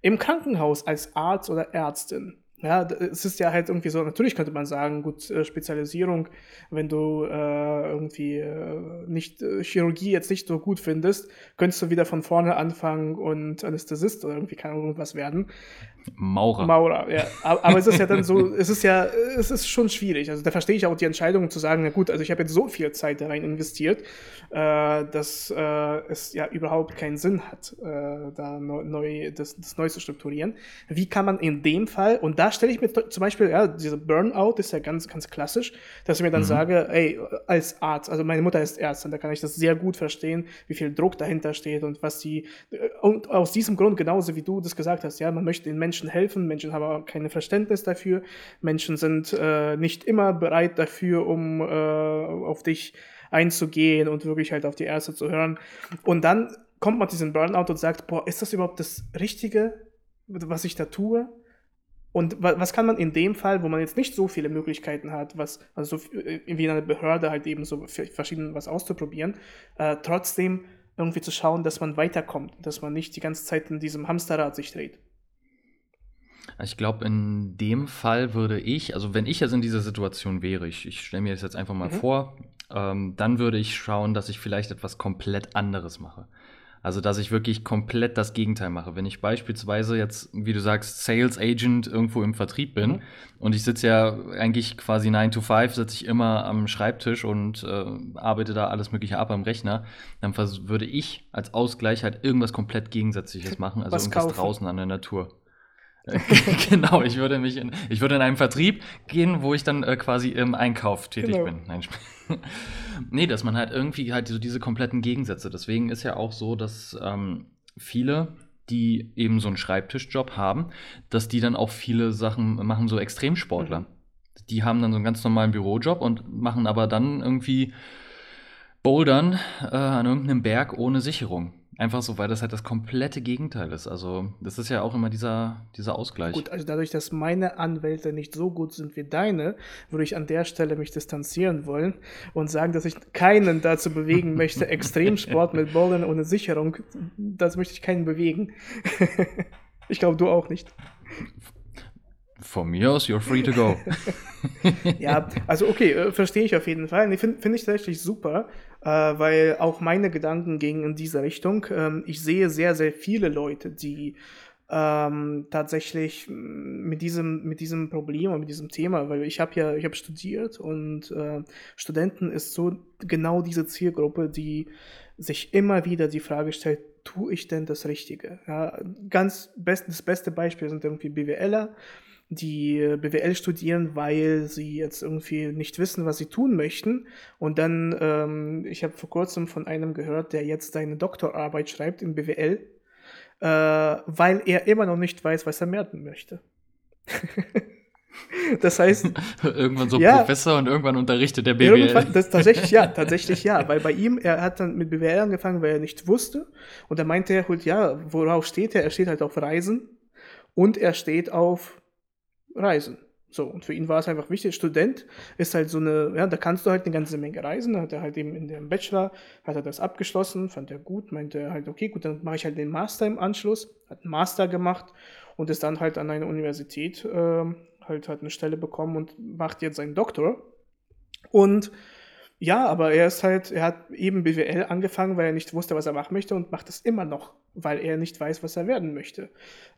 Speaker 1: im Krankenhaus als Arzt oder Ärztin. Ja, es ist ja halt irgendwie so, natürlich könnte man sagen, gut, äh, Spezialisierung, wenn du äh, irgendwie äh, nicht äh, Chirurgie jetzt nicht so gut findest, könntest du wieder von vorne anfangen und Anästhesist oder irgendwie kann irgendwas werden.
Speaker 2: Maurer.
Speaker 1: Maurer, ja. Aber, es ist ja dann so, es ist ja, es ist schon schwierig. Also da verstehe ich auch die Entscheidung zu sagen, na gut, also ich habe jetzt so viel Zeit da rein investiert, äh, dass äh, es ja überhaupt keinen Sinn hat, äh, da neu, das, das neu zu strukturieren. Wie kann man in dem Fall, und da stelle ich mir zum Beispiel, ja, diese Burnout ist ja ganz, ganz klassisch, dass ich mir dann mhm. sage, ey, als Arzt, also meine Mutter ist Ärztin, da kann ich das sehr gut verstehen, wie viel Druck dahinter steht und was die, und aus diesem Grund, genauso wie du das gesagt hast, ja, man möchte den Menschen Menschen helfen, Menschen haben kein Verständnis dafür, Menschen sind äh, nicht immer bereit dafür, um äh, auf dich einzugehen und wirklich halt auf die Ärzte zu hören. Und dann kommt man diesen Burnout und sagt, boah, ist das überhaupt das Richtige, was ich da tue? Und was kann man in dem Fall, wo man jetzt nicht so viele Möglichkeiten hat, was, also so äh, wie in einer Behörde halt eben so verschieden was auszuprobieren, äh, trotzdem irgendwie zu schauen, dass man weiterkommt, dass man nicht die ganze Zeit in diesem Hamsterrad sich dreht.
Speaker 2: Ich glaube, in dem Fall würde ich, also wenn ich jetzt in dieser Situation wäre, ich, ich stelle mir das jetzt einfach mal mhm. vor, ähm, dann würde ich schauen, dass ich vielleicht etwas komplett anderes mache. Also, dass ich wirklich komplett das Gegenteil mache. Wenn ich beispielsweise jetzt, wie du sagst, Sales Agent irgendwo im Vertrieb bin mhm. und ich sitze ja eigentlich quasi 9 to 5, sitze ich immer am Schreibtisch und äh, arbeite da alles Mögliche ab am Rechner, dann würde ich als Ausgleich halt irgendwas komplett Gegensätzliches machen, also Was irgendwas kaufen. draußen an der Natur. [LAUGHS] genau, ich würde mich in, ich würde in einen Vertrieb gehen, wo ich dann äh, quasi im Einkauf tätig genau. bin. Nein, [LAUGHS] nee, dass man halt irgendwie halt so diese kompletten Gegensätze. Deswegen ist ja auch so, dass ähm, viele, die eben so einen Schreibtischjob haben, dass die dann auch viele Sachen machen, so Extremsportler. Mhm. Die haben dann so einen ganz normalen Bürojob und machen aber dann irgendwie Bouldern äh, an irgendeinem Berg ohne Sicherung. Einfach so, weil das halt das komplette Gegenteil ist. Also, das ist ja auch immer dieser, dieser Ausgleich.
Speaker 1: Gut, also dadurch, dass meine Anwälte nicht so gut sind wie deine, würde ich an der Stelle mich distanzieren wollen und sagen, dass ich keinen dazu bewegen [LAUGHS] möchte, Extremsport mit Bowlen ohne Sicherung, das möchte ich keinen bewegen. [LAUGHS] ich glaube, du auch nicht.
Speaker 2: Von mir aus, you're free to go. [LAUGHS]
Speaker 1: ja, also okay, äh, verstehe ich auf jeden Fall. Nee, Finde find ich tatsächlich super, äh, weil auch meine Gedanken gingen in diese Richtung. Ähm, ich sehe sehr, sehr viele Leute, die ähm, tatsächlich mit diesem, mit diesem Problem und mit diesem Thema, weil ich habe ja, ich habe studiert und äh, Studenten ist so genau diese Zielgruppe, die sich immer wieder die Frage stellt, tue ich denn das Richtige? Ja, ganz best, das beste Beispiel sind irgendwie BWLer, die BWL studieren, weil sie jetzt irgendwie nicht wissen, was sie tun möchten. Und dann, ähm, ich habe vor kurzem von einem gehört, der jetzt seine Doktorarbeit schreibt in BWL, äh, weil er immer noch nicht weiß, was er werden möchte. [LAUGHS] das heißt. [LAUGHS]
Speaker 2: irgendwann so ja, Professor und irgendwann unterrichtet der BWL. Irgendwann,
Speaker 1: das, [LAUGHS] tatsächlich ja, tatsächlich ja. Weil bei ihm, er hat dann mit BWL angefangen, weil er nicht wusste. Und dann meinte er halt, ja, worauf steht er? Er steht halt auf Reisen und er steht auf reisen. So, und für ihn war es einfach wichtig. Student ist halt so eine, ja, da kannst du halt eine ganze Menge reisen. Da hat er halt eben in dem Bachelor, hat er das abgeschlossen, fand er gut, meinte er halt, okay, gut, dann mache ich halt den Master im Anschluss, hat einen Master gemacht und ist dann halt an einer Universität, äh, halt hat eine Stelle bekommen und macht jetzt seinen Doktor. Und ja, aber er ist halt, er hat eben BWL angefangen, weil er nicht wusste, was er machen möchte und macht es immer noch, weil er nicht weiß, was er werden möchte.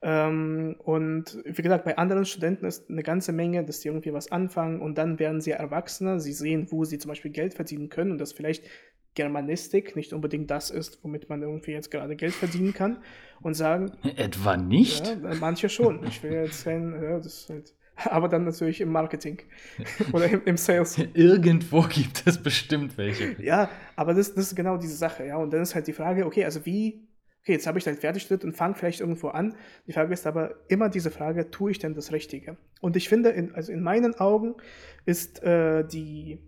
Speaker 1: Ähm, und wie gesagt, bei anderen Studenten ist eine ganze Menge, dass die irgendwie was anfangen und dann werden sie Erwachsene, sie sehen, wo sie zum Beispiel Geld verdienen können und das vielleicht Germanistik nicht unbedingt das ist, womit man irgendwie jetzt gerade Geld verdienen kann und sagen.
Speaker 2: Etwa nicht?
Speaker 1: Ja, manche schon. Ich will jetzt kein, ja, das ist halt aber dann natürlich im Marketing [LAUGHS] oder im, im, Sales.
Speaker 2: Irgendwo gibt es bestimmt welche.
Speaker 1: Ja, aber das, das ist genau diese Sache, ja. Und dann ist halt die Frage, okay, also wie, okay, jetzt habe ich deinen Fertigschritt und fange vielleicht irgendwo an. Die Frage ist aber immer diese Frage, tue ich denn das Richtige? Und ich finde, in, also in meinen Augen ist äh, die,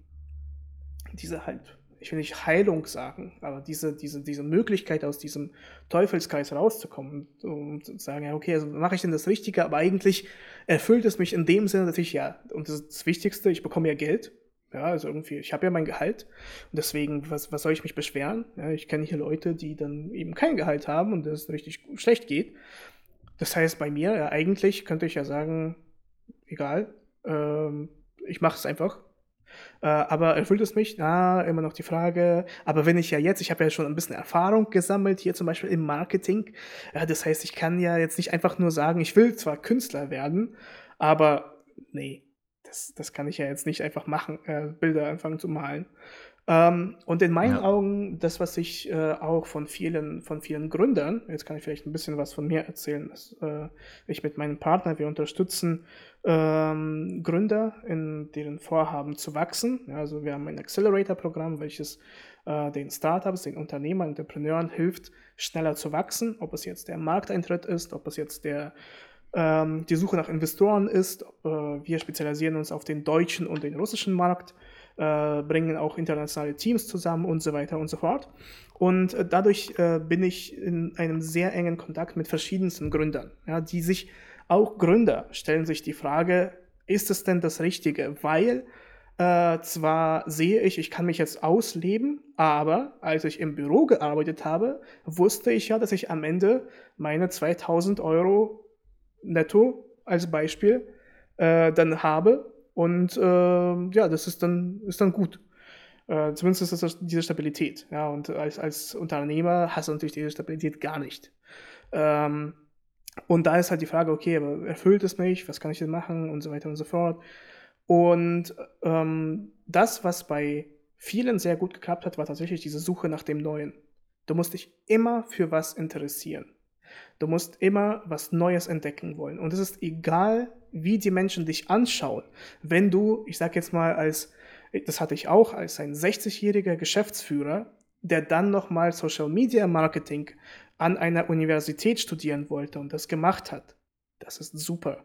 Speaker 1: diese halt, ich will nicht Heilung sagen, aber diese, diese, diese Möglichkeit, aus diesem Teufelskreis rauszukommen und zu sagen, ja, okay, also mache ich denn das Richtige, aber eigentlich erfüllt es mich in dem Sinne, dass ich ja, und das ist das Wichtigste, ich bekomme ja Geld, ja, also irgendwie, ich habe ja mein Gehalt und deswegen, was, was soll ich mich beschweren? Ja, ich kenne hier Leute, die dann eben kein Gehalt haben und es richtig schlecht geht. Das heißt, bei mir, ja, eigentlich könnte ich ja sagen, egal, ähm, ich mache es einfach. Äh, aber erfüllt es mich? Na, immer noch die Frage. Aber wenn ich ja jetzt, ich habe ja schon ein bisschen Erfahrung gesammelt, hier zum Beispiel im Marketing. Ja, das heißt, ich kann ja jetzt nicht einfach nur sagen, ich will zwar Künstler werden, aber nee, das, das kann ich ja jetzt nicht einfach machen, äh, Bilder anfangen zu malen. Ähm, und in meinen ja. Augen, das, was ich äh, auch von vielen, von vielen Gründern, jetzt kann ich vielleicht ein bisschen was von mir erzählen, dass äh, ich mit meinem Partner, wir unterstützen ähm, Gründer in deren Vorhaben zu wachsen. Ja, also wir haben ein Accelerator-Programm, welches äh, den Startups, den Unternehmern, Entrepreneuren hilft, schneller zu wachsen, ob es jetzt der Markteintritt ist, ob es jetzt der ähm, die Suche nach Investoren ist. Äh, wir spezialisieren uns auf den deutschen und den russischen Markt, äh, bringen auch internationale Teams zusammen und so weiter und so fort. Und äh, dadurch äh, bin ich in einem sehr engen Kontakt mit verschiedensten Gründern, ja, die sich, auch Gründer stellen sich die Frage, ist es denn das Richtige? Weil äh, zwar sehe ich, ich kann mich jetzt ausleben, aber als ich im Büro gearbeitet habe, wusste ich ja, dass ich am Ende meine 2000 Euro netto als Beispiel äh, dann habe. Und äh, ja, das ist dann, ist dann gut. Äh, zumindest ist das diese Stabilität. Ja, und als, als Unternehmer hast du natürlich diese Stabilität gar nicht. Ähm, und da ist halt die Frage, okay, aber erfüllt es mich? Was kann ich denn machen? Und so weiter und so fort. Und ähm, das, was bei vielen sehr gut geklappt hat, war tatsächlich diese Suche nach dem Neuen. Du musst dich immer für was interessieren. Du musst immer was Neues entdecken wollen. Und es ist egal, wie die Menschen dich anschauen. Wenn du, ich sag jetzt mal, als, das hatte ich auch, als ein 60-jähriger Geschäftsführer, der dann nochmal Social Media Marketing an einer Universität studieren wollte und das gemacht hat. Das ist super.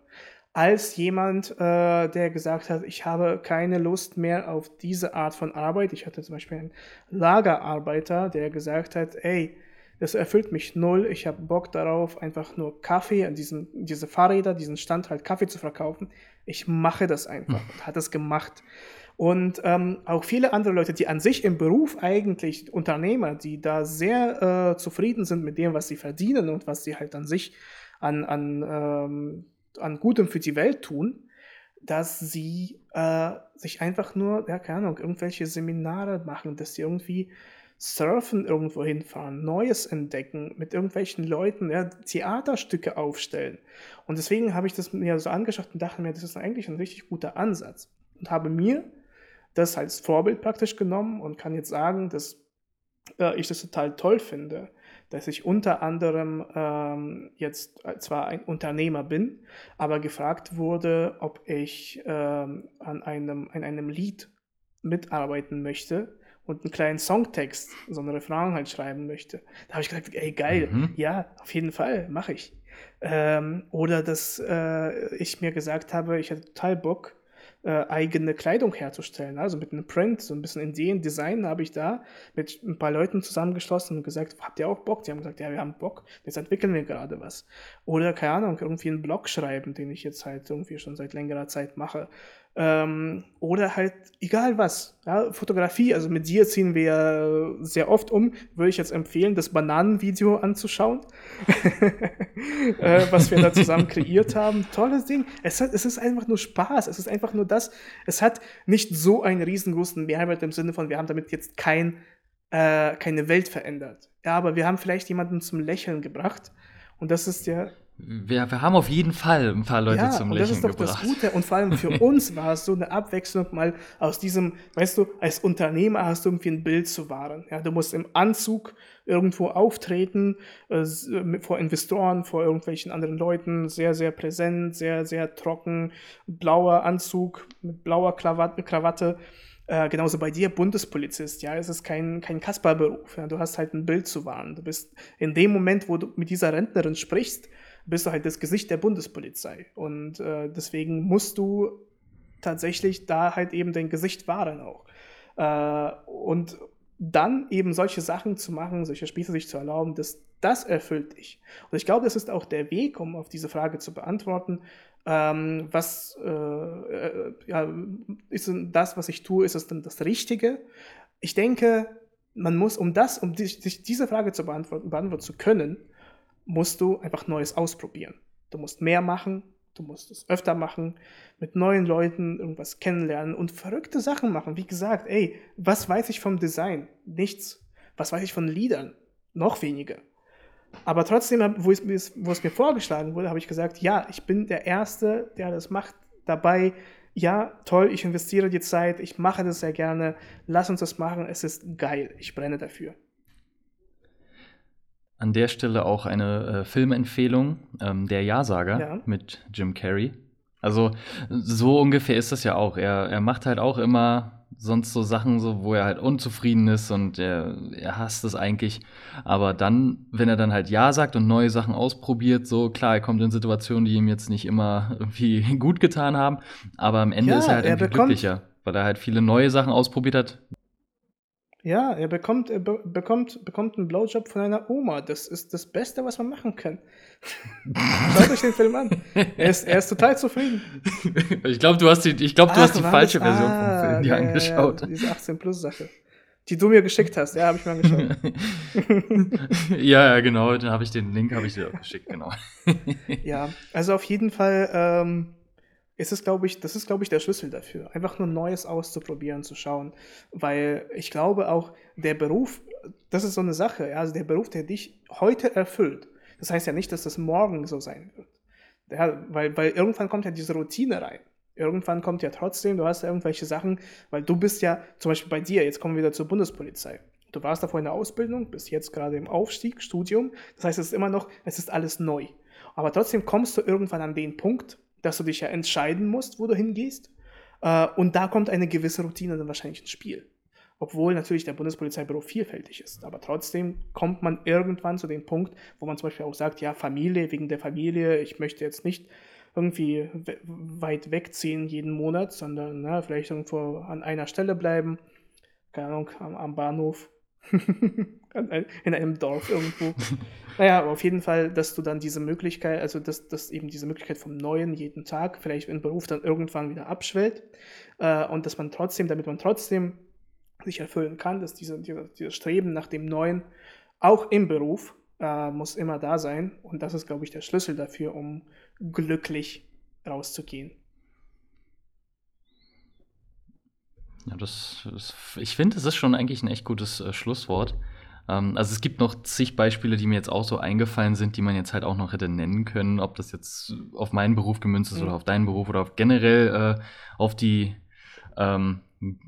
Speaker 1: Als jemand, äh, der gesagt hat, ich habe keine Lust mehr auf diese Art von Arbeit. Ich hatte zum Beispiel einen Lagerarbeiter, der gesagt hat, ey, das erfüllt mich null. Ich habe Bock darauf, einfach nur Kaffee an diesen, diese Fahrräder, diesen Stand halt Kaffee zu verkaufen. Ich mache das einfach hm. und hat es gemacht. Und ähm, auch viele andere Leute, die an sich im Beruf eigentlich Unternehmer, die da sehr äh, zufrieden sind mit dem, was sie verdienen und was sie halt an sich an, an, ähm, an Gutem für die Welt tun, dass sie äh, sich einfach nur, ja, keine Ahnung, irgendwelche Seminare machen, dass sie irgendwie surfen irgendwo hinfahren, Neues entdecken, mit irgendwelchen Leuten ja, Theaterstücke aufstellen. Und deswegen habe ich das mir so angeschaut und dachte mir, das ist eigentlich ein richtig guter Ansatz. Und habe mir das als Vorbild praktisch genommen und kann jetzt sagen, dass äh, ich das total toll finde, dass ich unter anderem ähm, jetzt zwar ein Unternehmer bin, aber gefragt wurde, ob ich ähm, an, einem, an einem Lied mitarbeiten möchte und einen kleinen Songtext, so einen Refrain halt schreiben möchte. Da habe ich gesagt, ey, geil, mhm. ja, auf jeden Fall, mache ich. Ähm, oder dass äh, ich mir gesagt habe, ich hatte total Bock, äh, eigene Kleidung herzustellen. Also mit einem Print, so ein bisschen Ideen, Design habe ich da mit ein paar Leuten zusammengeschlossen und gesagt, habt ihr auch Bock? Die haben gesagt, ja, wir haben Bock, jetzt entwickeln wir gerade was. Oder, keine Ahnung, irgendwie einen Blog schreiben, den ich jetzt halt irgendwie schon seit längerer Zeit mache. Ähm, oder halt, egal was. Ja, Fotografie, also mit dir ziehen wir sehr oft um. Würde ich jetzt empfehlen, das Bananenvideo anzuschauen, [LAUGHS] äh, was wir da zusammen kreiert haben. Tolles Ding. Es, hat, es ist einfach nur Spaß. Es ist einfach nur das. Es hat nicht so einen riesengroßen Mehrwert im Sinne von, wir haben damit jetzt kein, äh, keine Welt verändert. Ja, aber wir haben vielleicht jemanden zum Lächeln gebracht. Und das ist ja
Speaker 2: wir, wir haben auf jeden Fall ein paar Leute ja, zum Lächeln gebracht. das ist doch
Speaker 1: gebracht. das Gute. Und vor allem für [LAUGHS] uns war es so eine Abwechslung, mal aus diesem, weißt du, als Unternehmer hast du irgendwie ein Bild zu wahren. Ja, du musst im Anzug irgendwo auftreten, äh, vor Investoren, vor irgendwelchen anderen Leuten, sehr, sehr präsent, sehr, sehr trocken, blauer Anzug mit blauer Krawatte. Krawatte Äh, genauso bei dir, Bundespolizist, ja, es ist kein, kein Kasperberuf. Ja? Du hast halt ein Bild zu wahren. Du bist in dem Moment, wo du mit dieser Rentnerin sprichst, bist du halt das Gesicht der Bundespolizei. Und äh, deswegen musst du tatsächlich da halt eben dein Gesicht wahren auch. Äh, und dann eben solche Sachen zu machen, solche Spiele sich zu erlauben, das, das erfüllt dich. Und ich glaube, das ist auch der Weg, um auf diese Frage zu beantworten. Ähm, was äh, äh, ja, ist das, was ich tue, ist es denn das Richtige? Ich denke, man muss, um das, um sich diese Frage zu beantworten, beantworten zu können, musst du einfach Neues ausprobieren. Du musst mehr machen, du musst es öfter machen, mit neuen Leuten irgendwas kennenlernen und verrückte Sachen machen. Wie gesagt, ey, was weiß ich vom Design? Nichts. Was weiß ich von Liedern? Noch weniger. Aber trotzdem, wo es, wo es mir vorgeschlagen wurde, habe ich gesagt, ja, ich bin der Erste, der das macht. Dabei, ja, toll, ich investiere die Zeit, ich mache das sehr gerne, lass uns das machen, es ist geil, ich brenne dafür.
Speaker 2: An der Stelle auch eine äh, Filmempfehlung, ähm, Der Ja-Sager ja. mit Jim Carrey. Also so ungefähr ist das ja auch. Er, er macht halt auch immer sonst so Sachen, so, wo er halt unzufrieden ist und er, er hasst es eigentlich. Aber dann, wenn er dann halt Ja sagt und neue Sachen ausprobiert, so klar, er kommt in Situationen, die ihm jetzt nicht immer irgendwie [LAUGHS] gut getan haben, aber am Ende ja, ist er halt er irgendwie glücklicher, weil er halt viele neue Sachen ausprobiert hat,
Speaker 1: ja, er bekommt, er be bekommt, bekommt einen Blowjob von einer Oma. Das ist das Beste, was man machen kann. [LAUGHS] Schaut euch den Film an. Er ist, er ist total zufrieden.
Speaker 2: Ich glaube, du hast die, ich glaub, du hast die falsche das? Version ah, vom Film dir ja, angeschaut.
Speaker 1: Ja, diese 18-Plus-Sache. Die du mir geschickt hast, ja, habe ich mir angeschaut. [LAUGHS]
Speaker 2: ja, ja, genau, dann habe ich den Link habe ich dir auch geschickt, genau.
Speaker 1: ja, also auf jeden Fall ähm, ist es, glaube ich, das ist, glaube ich, der Schlüssel dafür. Einfach nur Neues auszuprobieren, zu schauen. Weil ich glaube auch, der Beruf, das ist so eine Sache, ja, also der Beruf, der dich heute erfüllt. Das heißt ja nicht, dass das morgen so sein wird. Ja, weil, weil irgendwann kommt ja diese Routine rein. Irgendwann kommt ja trotzdem, du hast ja irgendwelche Sachen, weil du bist ja, zum Beispiel bei dir, jetzt kommen wir wieder zur Bundespolizei. Du warst davor in der Ausbildung, bist jetzt gerade im Aufstieg, Studium. Das heißt, es ist immer noch, es ist alles neu. Aber trotzdem kommst du irgendwann an den Punkt, dass du dich ja entscheiden musst, wo du hingehst. Äh, und da kommt eine gewisse Routine dann wahrscheinlich ins Spiel. Obwohl natürlich der Bundespolizeibüro vielfältig ist. Aber trotzdem kommt man irgendwann zu dem Punkt, wo man zum Beispiel auch sagt, ja, Familie, wegen der Familie, ich möchte jetzt nicht irgendwie we weit wegziehen jeden Monat, sondern na, vielleicht irgendwo an einer Stelle bleiben, keine Ahnung, am, am Bahnhof [LAUGHS] in einem Dorf irgendwo. [LAUGHS] naja, aber auf jeden Fall, dass du dann diese Möglichkeit, also dass, dass eben diese Möglichkeit vom Neuen jeden Tag vielleicht im Beruf dann irgendwann wieder abschwellt äh, und dass man trotzdem, damit man trotzdem sich erfüllen kann, dass diese, diese, dieses Streben nach dem Neuen auch im Beruf äh, muss immer da sein und das ist, glaube ich, der Schlüssel dafür, um glücklich rauszugehen.
Speaker 2: Ja, das, das ich finde, es ist schon eigentlich ein echt gutes äh, Schlusswort. Ähm, also es gibt noch zig Beispiele, die mir jetzt auch so eingefallen sind, die man jetzt halt auch noch hätte nennen können, ob das jetzt auf meinen Beruf gemünzt ist mhm. oder auf deinen Beruf oder auf generell äh, auf die ähm,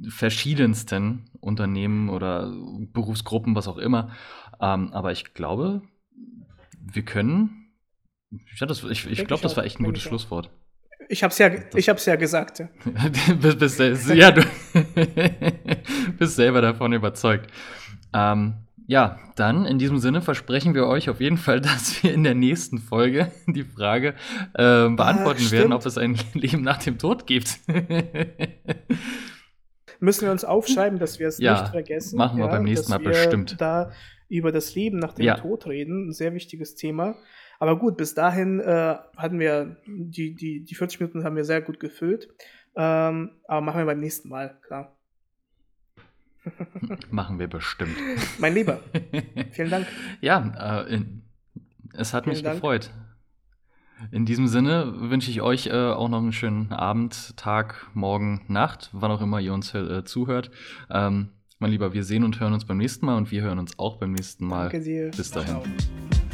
Speaker 2: verschiedensten Unternehmen oder Berufsgruppen, was auch immer. Ähm, aber ich glaube, wir können. Ja, das, ich ich glaube, das war echt ein gutes Schlusswort.
Speaker 1: Ich hab's ja, ich hab's ja gesagt. Ja, [LAUGHS]
Speaker 2: bist, bist, ja du [LAUGHS] bist selber davon überzeugt. Ähm, ja, dann in diesem Sinne versprechen wir euch auf jeden Fall, [LAUGHS] dass wir in der nächsten Folge die Frage äh, beantworten ah, werden, ob es ein [LAUGHS] Leben nach dem Tod gibt. [LAUGHS]
Speaker 1: Müssen wir uns aufschreiben, dass wir es ja, nicht vergessen.
Speaker 2: Machen wir ja, beim nächsten Mal bestimmt.
Speaker 1: Da über das Leben nach dem ja. Tod reden, ein sehr wichtiges Thema. Aber gut, bis dahin äh, hatten wir die, die, die 40 Minuten haben wir sehr gut gefüllt. Ähm, aber machen wir beim nächsten Mal, klar. [LAUGHS]
Speaker 2: Machen wir bestimmt.
Speaker 1: Mein Lieber, [LAUGHS] vielen Dank.
Speaker 2: Ja, äh, in, es hat vielen mich Dank. gefreut. In diesem Sinne wünsche ich euch äh, auch noch einen schönen Abend, Tag, Morgen, Nacht, wann auch immer ihr uns äh, zuhört. Ähm, mein Lieber, wir sehen und hören uns beim nächsten Mal und wir hören uns auch beim nächsten Mal.
Speaker 1: Danke dir.
Speaker 2: Bis dahin. Ciao.